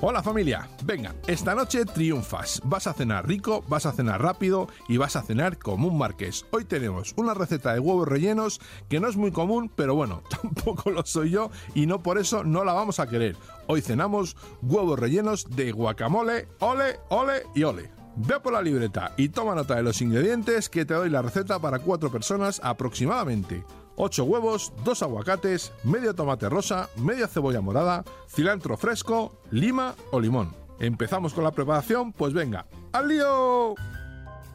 Hola familia, venga, esta noche triunfas. Vas a cenar rico, vas a cenar rápido y vas a cenar como un marqués. Hoy tenemos una receta de huevos rellenos que no es muy común, pero bueno, tampoco lo soy yo y no por eso no la vamos a querer. Hoy cenamos huevos rellenos de guacamole, ole, ole y ole. Ve por la libreta y toma nota de los ingredientes que te doy la receta para cuatro personas aproximadamente. 8 huevos, 2 aguacates, medio tomate rosa, media cebolla morada, cilantro fresco, lima o limón. ¿Empezamos con la preparación? Pues venga, ¡al lío!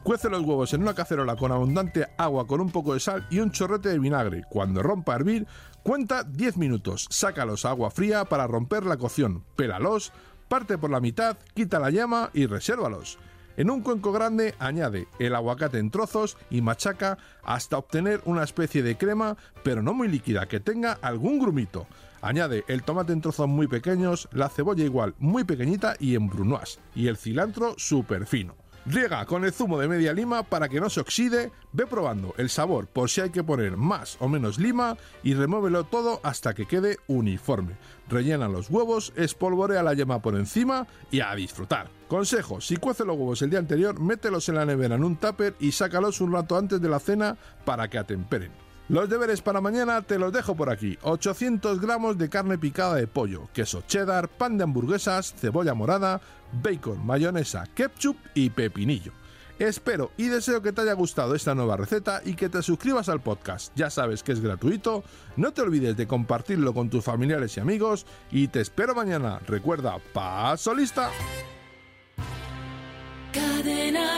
Cuece los huevos en una cacerola con abundante agua con un poco de sal y un chorrete de vinagre. Cuando rompa a hervir, cuenta 10 minutos. Sácalos a agua fría para romper la cocción. Pélalos, parte por la mitad, quita la llama y resérvalos. En un cuenco grande añade el aguacate en trozos y machaca hasta obtener una especie de crema, pero no muy líquida, que tenga algún grumito. Añade el tomate en trozos muy pequeños, la cebolla igual muy pequeñita y en brunoise, y el cilantro súper fino. Riega con el zumo de media lima para que no se oxide, ve probando el sabor por si hay que poner más o menos lima y remuévelo todo hasta que quede uniforme. Rellena los huevos, espolvorea la yema por encima y a disfrutar. Consejo, si cuece los huevos el día anterior, mételos en la nevera en un tupper y sácalos un rato antes de la cena para que atemperen. Los deberes para mañana te los dejo por aquí. 800 gramos de carne picada de pollo, queso cheddar, pan de hamburguesas, cebolla morada, bacon, mayonesa, ketchup y pepinillo. Espero y deseo que te haya gustado esta nueva receta y que te suscribas al podcast. Ya sabes que es gratuito, no te olvides de compartirlo con tus familiares y amigos y te espero mañana. Recuerda, paso lista. Cadena